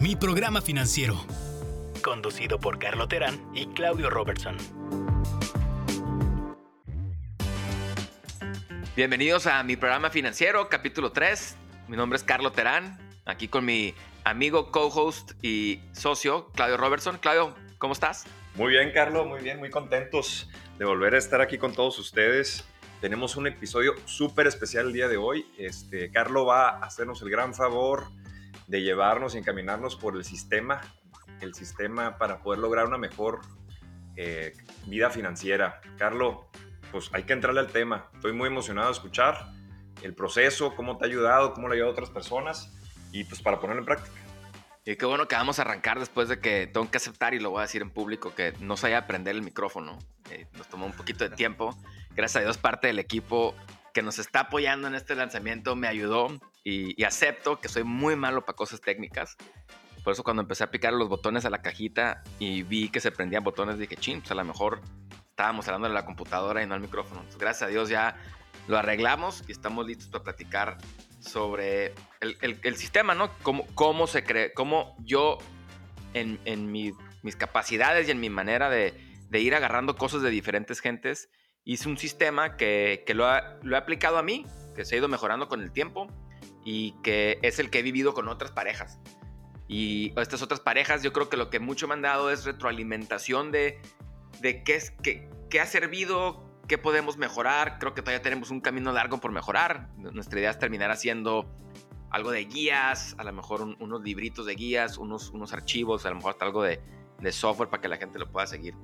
Mi programa financiero. Conducido por Carlo Terán y Claudio Robertson. Bienvenidos a mi programa financiero, capítulo 3. Mi nombre es Carlo Terán, aquí con mi amigo, co-host y socio, Claudio Robertson. Claudio, ¿cómo estás? Muy bien, Carlo, muy bien, muy contentos de volver a estar aquí con todos ustedes. Tenemos un episodio súper especial el día de hoy. Este, Carlo va a hacernos el gran favor de llevarnos y encaminarnos por el sistema, el sistema para poder lograr una mejor eh, vida financiera. Carlo, pues hay que entrarle al tema. Estoy muy emocionado de escuchar el proceso, cómo te ha ayudado, cómo le ha ayudado a otras personas y pues para ponerlo en práctica. Y qué bueno que vamos a arrancar después de que tengo que aceptar, y lo voy a decir en público, que no sabía aprender el micrófono. Eh, nos tomó un poquito de tiempo. Gracias a Dios, parte del equipo que nos está apoyando en este lanzamiento me ayudó y, acepto que soy muy malo para cosas técnicas. Por eso cuando empecé a picar los botones a la cajita y vi que se prendían botones, dije, ching, pues a lo mejor estábamos hablando de la computadora y no al micrófono. gracias a Dios ya lo arreglamos y estamos listos para platicar sobre el, sistema, ¿no? Cómo, cómo se cree, cómo yo en, mis capacidades y en mi manera de, ir agarrando cosas de diferentes gentes, hice un sistema que, lo, lo he aplicado a mí, que se ha ido mejorando con el tiempo y que es el que he vivido con otras parejas. Y estas otras parejas, yo creo que lo que mucho me han dado es retroalimentación de, de qué, es, qué, qué ha servido, qué podemos mejorar. Creo que todavía tenemos un camino largo por mejorar. Nuestra idea es terminar haciendo algo de guías, a lo mejor unos libritos de guías, unos, unos archivos, a lo mejor hasta algo de, de software para que la gente lo pueda seguir.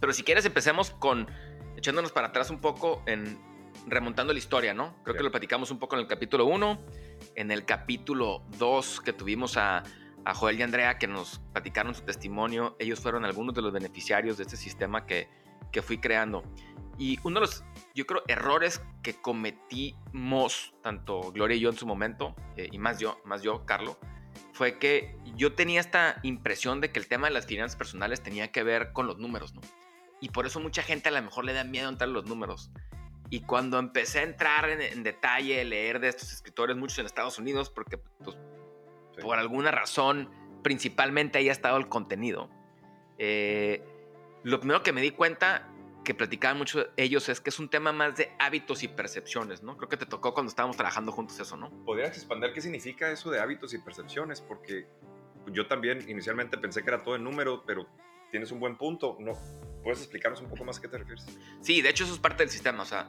Pero si quieres, empecemos con echándonos para atrás un poco en remontando la historia, ¿no? Creo que lo platicamos un poco en el capítulo 1, en el capítulo 2 que tuvimos a, a, Joel y Andrea que nos platicaron su testimonio. Ellos fueron algunos de los beneficiarios de este sistema que, que fui creando. Y uno de los, yo creo, errores que cometimos, tanto Gloria y yo en su momento, eh, y más yo, más yo, Carlos, fue que yo tenía esta impresión de que el tema de las finanzas personales tenía que ver con los números, ¿no? Y por eso mucha gente a lo mejor le da miedo entrar en los números. Y cuando empecé a entrar en, detalle, leer de estos escritores, muchos en Estados Unidos, porque pues, por alguna razón, principalmente ahí ha estado el contenido. Eh, lo primero que me di cuenta que platicaban mucho ellos es que es un tema más de hábitos y percepciones, ¿no? Creo que te tocó cuando estábamos trabajando juntos eso, ¿no? ¿Podrías expandir qué significa eso de hábitos y percepciones? Porque yo también inicialmente pensé que era todo en número, pero tienes un buen punto. ¿No? ¿Puedes explicarnos un poco más a qué te refieres? Sí, de hecho eso es parte del sistema. O sea,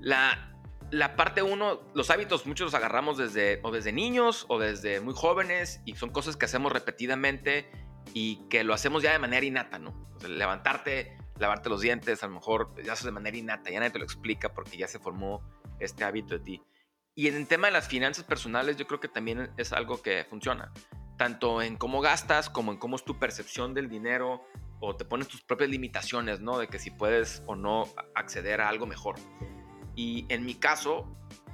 la, la parte uno, los hábitos muchos los agarramos desde, o desde niños o desde muy jóvenes y son cosas que hacemos repetidamente y que lo hacemos ya de manera innata, ¿no? levantarte lavarte los dientes, a lo mejor ya haces de manera innata, ya nadie te lo explica porque ya se formó este hábito de ti. Y en el tema de las finanzas personales, yo creo que también es algo que funciona, tanto en cómo gastas como en cómo es tu percepción del dinero o te pones tus propias limitaciones, ¿no? De que si puedes o no acceder a algo mejor. Y en mi caso,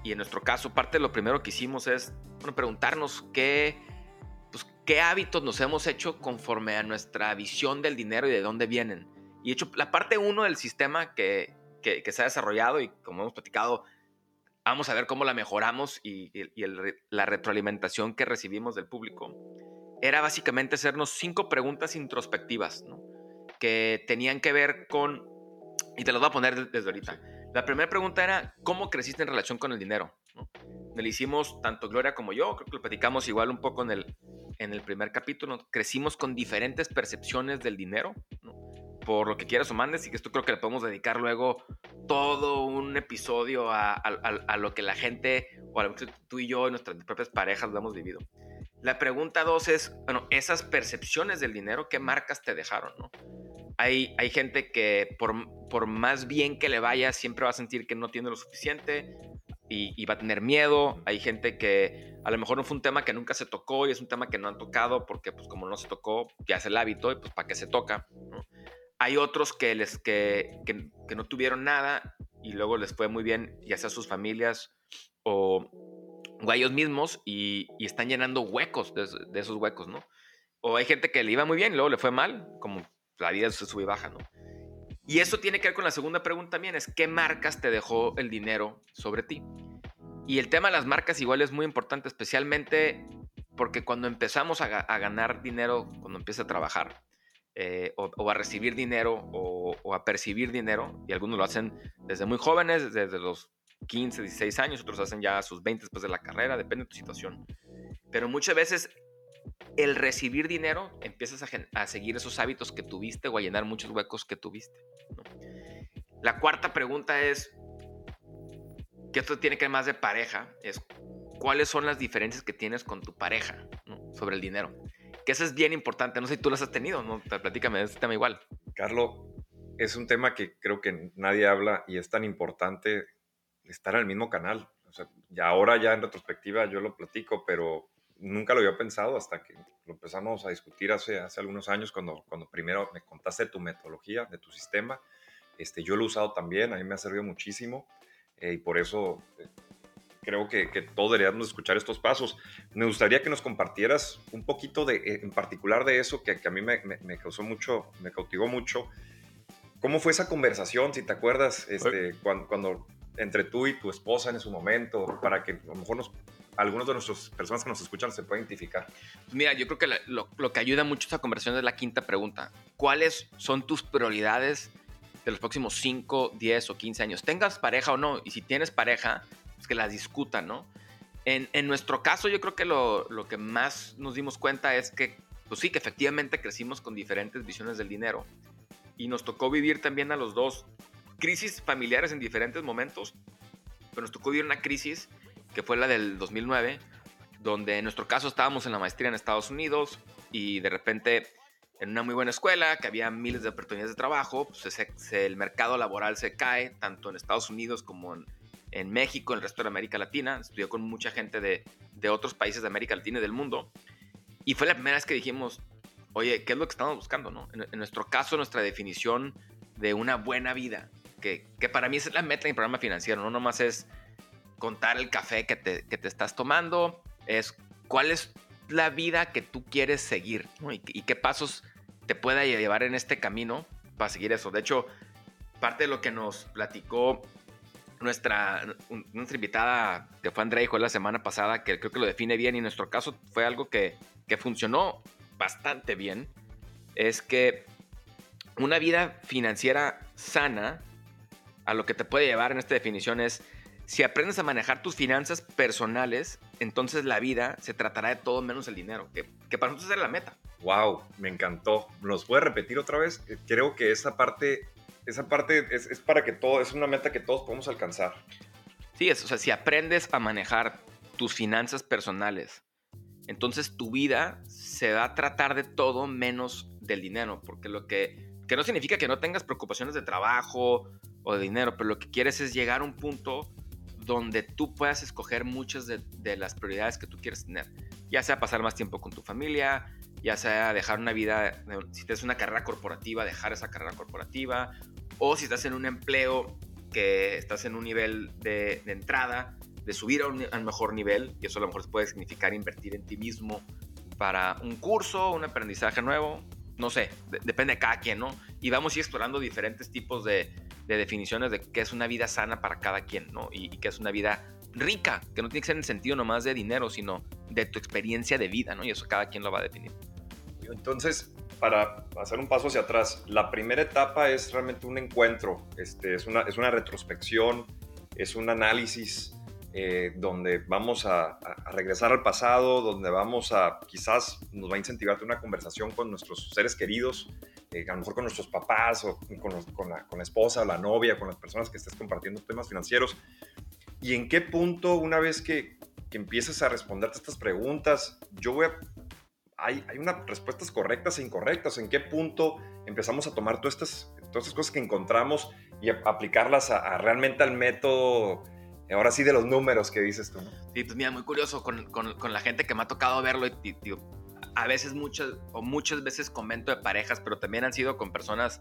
y en nuestro caso, parte de lo primero que hicimos es bueno, preguntarnos qué, pues, qué hábitos nos hemos hecho conforme a nuestra visión del dinero y de dónde vienen. Y hecho, la parte 1 del sistema que, que, se ha desarrollado y como hemos platicado, vamos a ver cómo la mejoramos y, la retroalimentación que recibimos del público, era básicamente hacernos cinco preguntas introspectivas, ¿no? Que tenían que ver con, y te las voy a poner desde ahorita. La primera pregunta era, ¿cómo creciste en relación con el dinero? ¿no? Le hicimos tanto Gloria como yo, creo que lo platicamos igual un poco en el, en el primer capítulo, crecimos con diferentes percepciones del dinero, ¿no? por lo que quieras o mandes y que esto creo que le podemos dedicar luego todo un episodio a, lo que la gente o a lo que tú y yo y nuestras propias parejas lo hemos vivido. La pregunta dos es, bueno, esas percepciones del dinero, ¿qué marcas te dejaron? No? Hay, hay gente que por, por más bien que le vaya, siempre va a sentir que no tiene lo suficiente y, va a tener miedo. Hay gente que a lo mejor no fue un tema que nunca se tocó y es un tema que no han tocado porque pues como no se tocó, ya es el hábito y pues para qué se toca. Hay otros que, les, que, que, no tuvieron nada y luego les fue muy bien, ya sea sus familias o, o ellos mismos, y, y, están llenando huecos de, de, esos huecos, ¿no? O hay gente que le iba muy bien y luego le fue mal, como la vida se sube y baja, ¿no? Y eso tiene que ver con la segunda pregunta también, es ¿qué marcas te dejó el dinero sobre ti? Y el tema de las marcas igual es muy importante, especialmente porque cuando empezamos a, ganar dinero, cuando empieza a trabajar, eh, o, a recibir dinero o, a percibir dinero, y algunos lo hacen desde muy jóvenes, desde los 15, 16 años, otros hacen ya sus 20 después de la carrera, depende de tu situación. Pero muchas veces el recibir dinero empiezas a, seguir esos hábitos que tuviste o a llenar muchos huecos que tuviste. La cuarta pregunta es, que esto tiene que ver más de pareja, es cuáles son las diferencias que tienes con tu pareja sobre el dinero. Que eso es bien importante. No sé si tú las has tenido, ¿no? Platícame de este tema igual. Carlos, es un tema que creo que nadie habla y es tan importante estar en el mismo canal. O sea, y ahora ya en retrospectiva yo lo platico, pero nunca lo había pensado hasta que lo empezamos a discutir hace, hace algunos años cuando, cuando primero me contaste de tu metodología, de tu sistema. Este, yo lo he usado también, a mí me ha servido muchísimo eh, y por eso eh, creo que, que, todos deberíamos escuchar estos pasos. Me gustaría que nos compartieras un poquito de, eh, en particular de eso que, a mí me, me, causó mucho, me cautivó mucho. ¿Cómo fue esa conversación, si te acuerdas, este, cuando, cuando, entre tú y tu esposa en su momento, para que a lo mejor nos, algunos de nuestras personas que nos escuchan se puedan identificar? Pues mira, yo creo que lo, lo, que ayuda mucho a esa conversación es la quinta pregunta. ¿Cuáles son tus prioridades de los próximos 5, 10 o 15 años? Tengas pareja o no, y si tienes pareja, que las discutan, ¿no? En, en nuestro caso, yo creo que lo, lo, que más nos dimos cuenta es que, pues sí, que efectivamente crecimos con diferentes visiones del dinero. Y nos tocó vivir también a los dos crisis familiares en diferentes momentos. Pero nos tocó vivir una crisis que fue la del 2009, donde en nuestro caso estábamos en la maestría en Estados Unidos y de repente en una muy buena escuela, que había miles de oportunidades de trabajo, pues el mercado laboral se cae, tanto en Estados Unidos como en, México, en el resto de América Latina, estudió con mucha gente de, de otros países de América Latina y del mundo. Y fue la primera vez que dijimos, oye, ¿qué es lo que estamos buscando? No? En, nuestro caso, nuestra definición de una buena vida, que, que para mí es la meta en el programa financiero, no nomás es contar el café que te, que te estás tomando, es cuál es la vida que tú quieres seguir y, qué pasos te pueda llevar en este camino para seguir eso. De hecho, parte de lo que nos platicó nuestra, nuestra invitada, que fue Andrea, la semana pasada, que creo que lo define bien y en nuestro caso fue algo que, que funcionó bastante bien, es que una vida financiera sana, a lo que te puede llevar en esta definición es, si aprendes a manejar tus finanzas personales, entonces la vida se tratará de todo menos el dinero, que, que para nosotros es la meta. Wow, me encantó. ¿Nos puede repetir otra vez? Creo que esa parte esa parte es, para que todo, es una meta que todos podemos alcanzar. Sí, es, o sea, si aprendes a manejar tus finanzas personales, entonces tu vida se va a tratar de todo menos del dinero, porque lo que, que no significa que no tengas preocupaciones de trabajo o de dinero, pero lo que quieres es llegar a un punto donde tú puedas escoger muchas de, las prioridades que tú quieres tener, ya sea pasar más tiempo con tu familia, ya sea dejar una vida, si tienes una carrera corporativa, dejar esa carrera corporativa, o si estás en un empleo que estás en un nivel de, entrada, de subir a un, mejor nivel, y eso a lo mejor puede significar invertir en ti mismo para un curso, un aprendizaje nuevo, no sé, depende de cada quien, ¿no? Y vamos a ir explorando diferentes tipos de, definiciones de qué es una vida sana para cada quien, ¿no? Y, y qué es una vida rica, que no tiene que ser en el sentido nomás de dinero, sino de tu experiencia de vida, ¿no? Y eso cada quien lo va a definir. Entonces, para hacer un paso hacia atrás, la primera etapa es realmente un encuentro, este, es, una, es una retrospección, es un análisis eh, donde vamos a, regresar al pasado, donde vamos a, quizás nos va a incentivar una conversación con nuestros seres queridos, eh, a lo mejor con nuestros papás o con, la, con, la, esposa, la novia, con las personas que estés compartiendo temas financieros. ¿Y en qué punto, una vez que, que empieces a responderte estas preguntas, yo voy a hay, hay unas respuestas correctas e incorrectas. ¿En qué punto empezamos a tomar todas estas, todas estas cosas que encontramos y aplicarlas a, realmente al método, ahora sí, de los números que dices tú? Sí, pues mira, muy curioso con, con, con la gente que me ha tocado verlo. Y, a veces, muchas, o muchas veces comento de parejas, pero también han sido con personas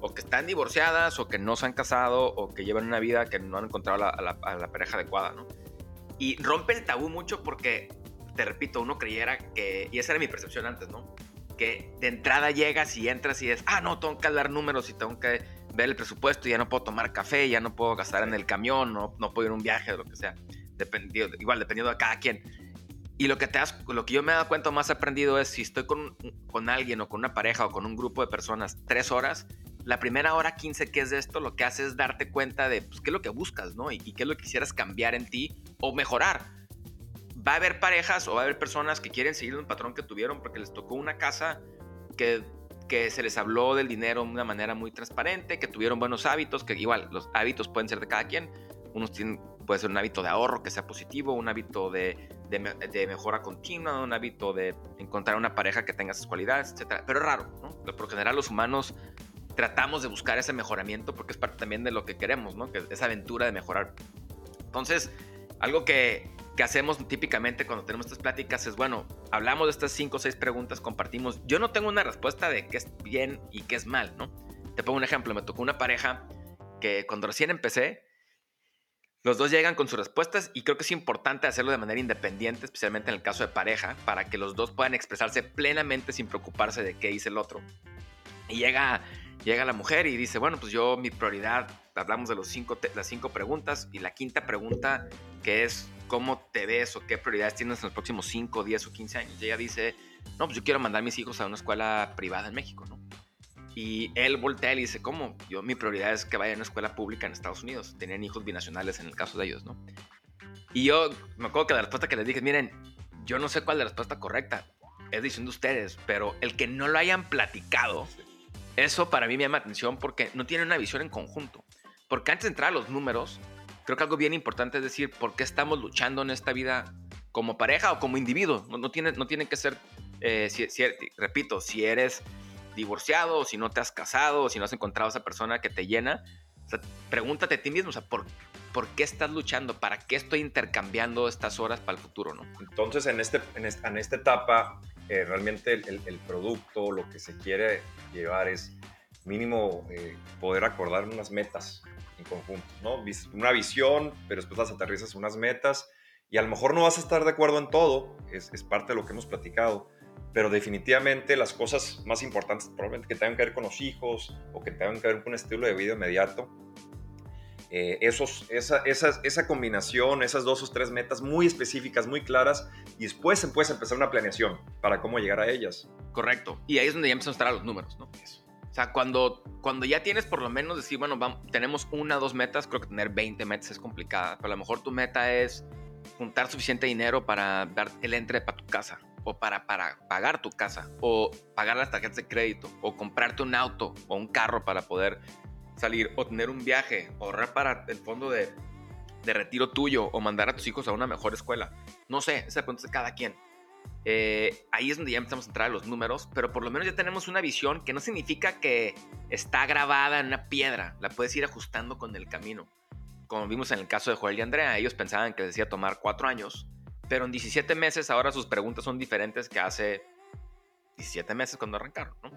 o que están divorciadas, o que no se han casado, o que llevan una vida que no han encontrado a la, a la pareja adecuada, ¿no? Y rompe el tabú mucho porque te repito, uno creyera que, y esa era mi percepción antes, ¿no? Que de entrada llegas y entras y es, ah, no, tengo que dar números y tengo que ver el presupuesto, ya no puedo tomar café, ya no puedo gastar en el camión, no, no puedo ir a un viaje o lo que sea. Dependido, igual, dependiendo de cada quien. Y lo que, te das, lo que yo me he dado cuenta más aprendido es si estoy con, con alguien o con una pareja o con un grupo de personas tres horas, la primera hora 15 que es de esto, lo que hace es darte cuenta de pues, qué es lo que buscas, ¿no? Y, y, qué es lo que quisieras cambiar en ti o mejorar. Va a haber parejas o va a haber personas que quieren seguir un patrón que tuvieron porque les tocó una casa que, que se les habló del dinero de una manera muy transparente, que tuvieron buenos hábitos, que igual los hábitos pueden ser de cada quien. Unos tienen, puede ser un hábito de ahorro que sea positivo, un hábito de, mejora continua, un hábito de encontrar una pareja que tenga esas cualidades, etc. Pero es raro, ¿no? Por general los humanos tratamos de buscar ese mejoramiento porque es parte también de lo que queremos, ¿no? Que esa aventura de mejorar. Entonces, algo que, que hacemos típicamente cuando tenemos estas pláticas es, bueno, hablamos de estas cinco o seis preguntas, compartimos. Yo no tengo una respuesta de qué es bien y qué es mal, ¿no? Te pongo un ejemplo, me tocó una pareja que cuando recién empecé, los dos llegan con sus respuestas y creo que es importante hacerlo de manera independiente, especialmente en el caso de pareja, para que los dos puedan expresarse plenamente sin preocuparse de qué dice el otro. Y llega llega la mujer y dice, bueno, pues yo mi prioridad, hablamos de los cinco, las cinco preguntas y la quinta pregunta que es cómo te ves o qué prioridades tienes en los próximos 5, 10 o 15 años. Y ella dice, no, pues yo quiero mandar a mis hijos a una escuela privada en México, ¿no? Y él voltea y dice, ¿cómo? Yo mi prioridad es que vaya a una escuela pública en Estados Unidos. Tenían hijos binacionales en el caso de ellos, ¿no? Y yo me acuerdo que la respuesta que les dije, miren, yo no sé cuál es la respuesta correcta. Es decisión de ustedes, pero el que no lo hayan platicado eso para mí me llama atención porque no tiene una visión en conjunto. Porque antes de entrar a los números, creo que algo bien importante es decir por qué estamos luchando en esta vida como pareja o como individuo. No, no tiene, no tiene que ser, eh, si, si, repito, si eres divorciado, si no te has casado, si no has encontrado a esa persona que te llena, o sea, pregúntate a ti mismo, o sea, ¿por, ¿por qué estás luchando? ¿Para qué estoy intercambiando estas horas para el futuro? ¿no? Entonces, en, este, en, esta, en esta etapa, eh, realmente el, el, producto, lo que se quiere llevar es mínimo eh, poder acordar unas metas en conjunto, ¿no? Una visión, pero después las aterrizas unas metas y a lo mejor no vas a estar de acuerdo en todo, es, es parte de lo que hemos platicado, pero definitivamente las cosas más importantes probablemente que tengan que ver con los hijos o que tengan que ver con un estilo de vida inmediato, eh, esos, esa, esa, esa, combinación, esas dos o tres metas muy específicas, muy claras, y después se puede empezar una planeación para cómo llegar a ellas. Correcto. Y ahí es donde ya empiezan a estar los números, ¿no? Eso. O sea, cuando, cuando ya tienes por lo menos decir, bueno, vamos, tenemos una o dos metas, creo que tener 20 metas es complicada, pero a lo mejor tu meta es juntar suficiente dinero para dar el entre para tu casa, o para, pagar tu casa, o pagar las tarjetas de crédito, o comprarte un auto o un carro para poder salir o tener un viaje, ahorrar para el fondo de, de, retiro tuyo o mandar a tus hijos a una mejor escuela. No sé, esa pregunta es de cada quien. Eh, ahí es donde ya empezamos a entrar a los números, pero por lo menos ya tenemos una visión que no significa que está grabada en una piedra, la puedes ir ajustando con el camino. Como vimos en el caso de Joel y Andrea, ellos pensaban que les decía tomar cuatro años, pero en 17 meses ahora sus preguntas son diferentes que hace 17 meses cuando arrancaron, ¿no?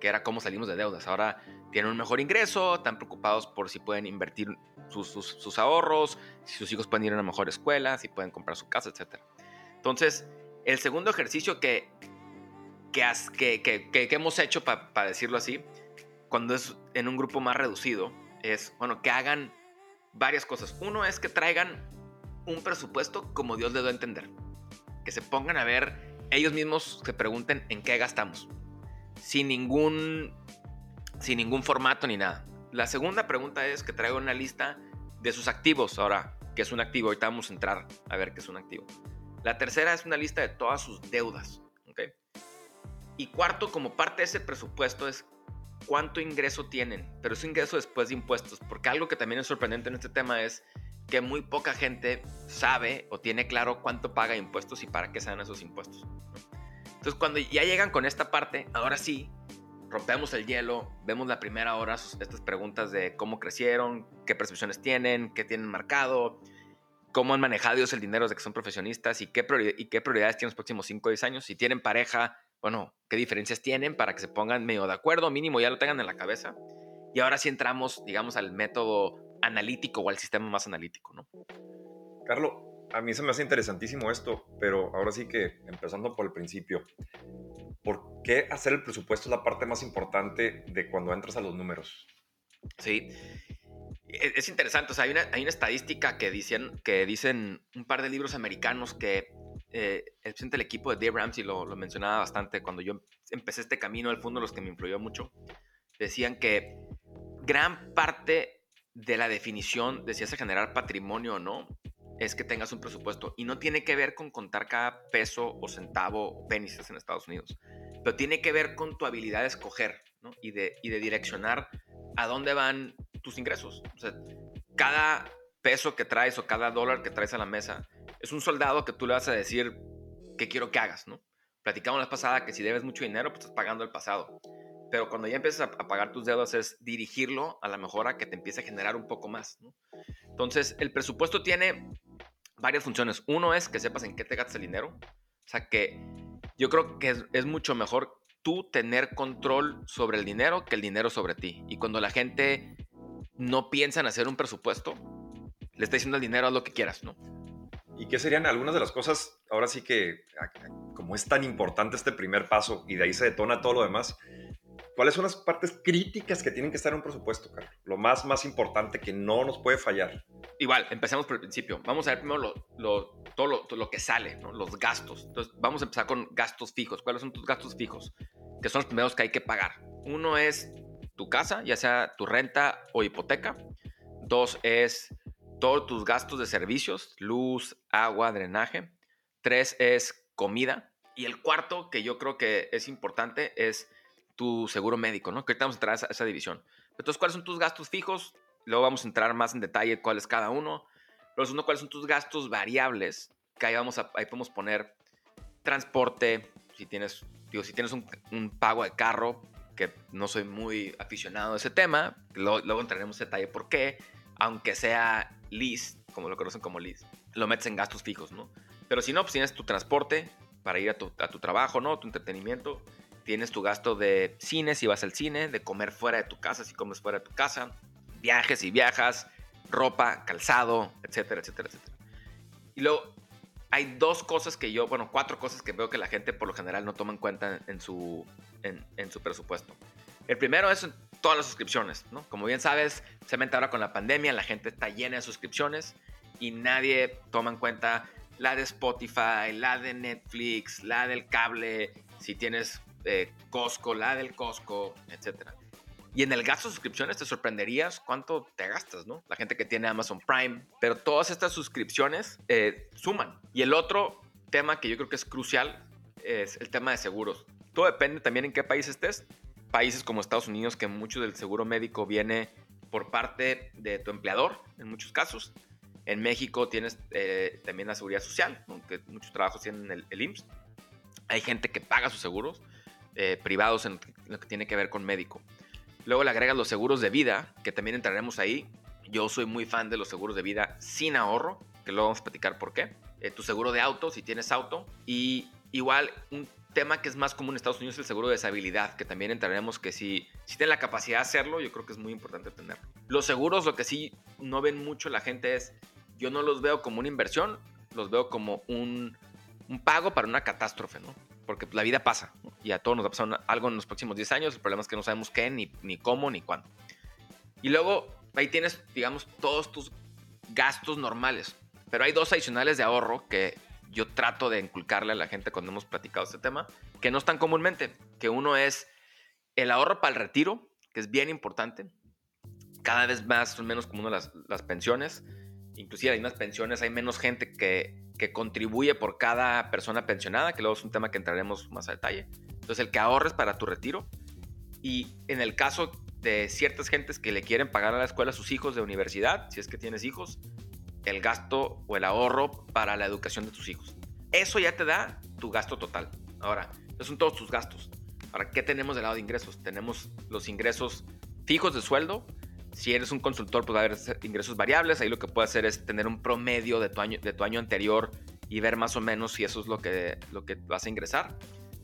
que era cómo salimos de deudas. Ahora tienen un mejor ingreso, están preocupados por si pueden invertir sus, sus, ahorros, si sus hijos pueden ir a una mejor escuela, si pueden comprar su casa, etc. Entonces, el segundo ejercicio que, que, que, que hemos hecho, para pa decirlo así, cuando es en un grupo más reducido, es, bueno, que hagan varias cosas. Uno es que traigan un presupuesto como Dios les da a entender. Que se pongan a ver, ellos mismos se pregunten en qué gastamos sin ningún, sin ningún formato ni nada. La segunda pregunta es que traiga una lista de sus activos. Ahora, ¿qué es un activo? Ahorita vamos a entrar a ver qué es un activo. La tercera es una lista de todas sus deudas. ¿okay? Y cuarto, como parte de ese presupuesto, es cuánto ingreso tienen, pero es ingreso después de impuestos, porque algo que también es sorprendente en este tema es que muy poca gente sabe o tiene claro cuánto paga impuestos y para qué se dan esos impuestos. Entonces, cuando ya llegan con esta parte, ahora sí, rompemos el hielo, vemos la primera hora estas preguntas de cómo crecieron, qué percepciones tienen, qué tienen marcado, cómo han manejado ellos el dinero desde que son profesionistas y qué, y qué prioridades tienen los próximos 5 o 10 años. Si tienen pareja, bueno, qué diferencias tienen para que se pongan medio de acuerdo, mínimo ya lo tengan en la cabeza. Y ahora sí entramos, digamos, al método analítico o al sistema más analítico, ¿no? Carlos, a mí se me hace interesantísimo esto, pero ahora sí que empezando por el principio, ¿por qué hacer el presupuesto es la parte más importante de cuando entras a los números? Sí, e-, es interesante, o sea, hay una, hay una estadística que dicen, que dicen un par de libros americanos que eh, el presidente del equipo de Dave Ramsey lo, lo, mencionaba bastante cuando yo empecé este camino al fondo, los que me influyó mucho, decían que gran parte de la definición de si hace generar patrimonio o no es que tengas un presupuesto y no tiene que ver con contar cada peso o centavo o penises en Estados Unidos, pero tiene que ver con tu habilidad de escoger y, de, y de direccionar a dónde van tus ingresos. Cada peso que traes o cada dólar que traes a la mesa es un soldado que tú le vas a decir qué quiero que hagas, ¿no? Platicamos la pasada que si debes mucho dinero, pues estás pagando el pasado. Pero cuando ya empiezas a, pagar tus deudas es dirigirlo a la mejora que te empiece a generar un poco más, ¿no? Entonces, el presupuesto tiene varias funciones. Uno es que sepas en qué te gastas el dinero. O sea, que yo creo que es, es mucho mejor tú tener control sobre el dinero que el dinero sobre ti. Y cuando la gente no piensa en hacer un presupuesto, le está diciendo al dinero haz lo que quieras, ¿no? ¿Y qué serían algunas de las cosas, ahora sí que, como es tan importante este primer paso y de ahí se detona todo lo demás, ¿cuáles son las partes críticas que tienen que estar en un presupuesto, Carlos? Lo más, más importante que no nos puede fallar. Igual, empecemos por el principio. Vamos a ver primero lo, todo, lo, que sale, ¿no? los gastos. Entonces, vamos a empezar con gastos fijos. ¿Cuáles son tus gastos fijos? Que son los primeros que hay que pagar. Uno es tu casa, ya sea tu renta o hipoteca. Dos es todos tus gastos de servicios, luz, agua, drenaje. Tres es comida. Y el cuarto, que yo creo que es importante, es tu seguro médico, ¿no? Que ahorita vamos a entrar a esa, división. Entonces, ¿cuáles son tus gastos fijos? Luego vamos a entrar más en detalle cuáles cada uno. Pero segundo, ¿cuáles son tus gastos variables? Que ahí, vamos a, ahí podemos poner transporte, si tienes, digo, si tienes un, un, pago de carro, que no soy muy aficionado a ese tema, luego, luego entraremos en detalle por qué, aunque sea lease, como lo conocen como lease, lo metes en gastos fijos, ¿no? Pero si no, pues tienes tu transporte para ir a tu, trabajo, ¿no? Tu entretenimiento. Tienes tu gasto de cine si vas al cine, de comer fuera de tu casa si comes fuera de tu casa, viajes si viajas, ropa, calzado, etcétera, etcétera, etcétera. Y luego hay dos cosas que yo, bueno, cuatro cosas que veo que la gente por lo general no toma en cuenta en su, en, en su presupuesto. El primero es todas las suscripciones, ¿no? Como bien sabes, se mete ahora con la pandemia, la gente está llena de suscripciones y nadie toma en cuenta la de Spotify, la de Netflix, la del cable, si tienes Costco, la del Costco, etc. Y en el gasto de suscripciones te sorprenderías cuánto te gastas, ¿no? La gente que tiene Amazon Prime, pero todas estas suscripciones eh, suman. Y el otro tema que yo creo que es crucial es el tema de seguros. Todo depende también en qué país estés países como Estados Unidos que mucho del seguro médico viene por parte de tu empleador, en muchos casos. En México tienes eh, también la seguridad social, aunque muchos trabajos tienen el, el IMSS. Hay gente que paga sus seguros eh, privados en lo que tiene que ver con médico. Luego le agregas los seguros de vida, que también entraremos ahí. Yo soy muy fan de los seguros de vida sin ahorro, que luego vamos a platicar por qué. Eh, tu seguro de auto, si tienes auto. Y igual un tema que es más común en Estados Unidos es el seguro de deshabilidad, que también entraremos que si, si tienen la capacidad de hacerlo, yo creo que es muy importante tenerlo. Los seguros, lo que sí no ven mucho la gente es, yo no los veo como una inversión, los veo como un, un pago para una catástrofe, ¿no? Porque la vida pasa, y a todos nos va a pasar algo en los próximos 10 años, el problema es que no sabemos qué, ni, ni cómo, ni cuándo. Y luego ahí tienes, digamos, todos tus gastos normales, pero hay dos adicionales de ahorro que yo trato de inculcarle a la gente cuando hemos platicado este tema, que no están comúnmente, que uno es el ahorro para el retiro, que es bien importante. Cada vez más son menos comunes las, las pensiones. Inclusive hay más pensiones, hay menos gente que, que contribuye por cada persona pensionada, que luego es un tema que entraremos más a detalle. Entonces, el que ahorres para tu retiro. Y en el caso de ciertas gentes que le quieren pagar a la escuela a sus hijos de universidad, si es que tienes hijos, el gasto o el ahorro para la educación de tus hijos. Eso ya te da tu gasto total. Ahora, esos son todos tus gastos. Ahora, ¿qué tenemos del lado de ingresos? Tenemos los ingresos fijos de sueldo. Si eres un consultor, pues va a haber ingresos variables. Ahí lo que puedes hacer es tener un promedio de tu año, de tu año anterior y ver más o menos si eso es lo que, lo que vas a ingresar.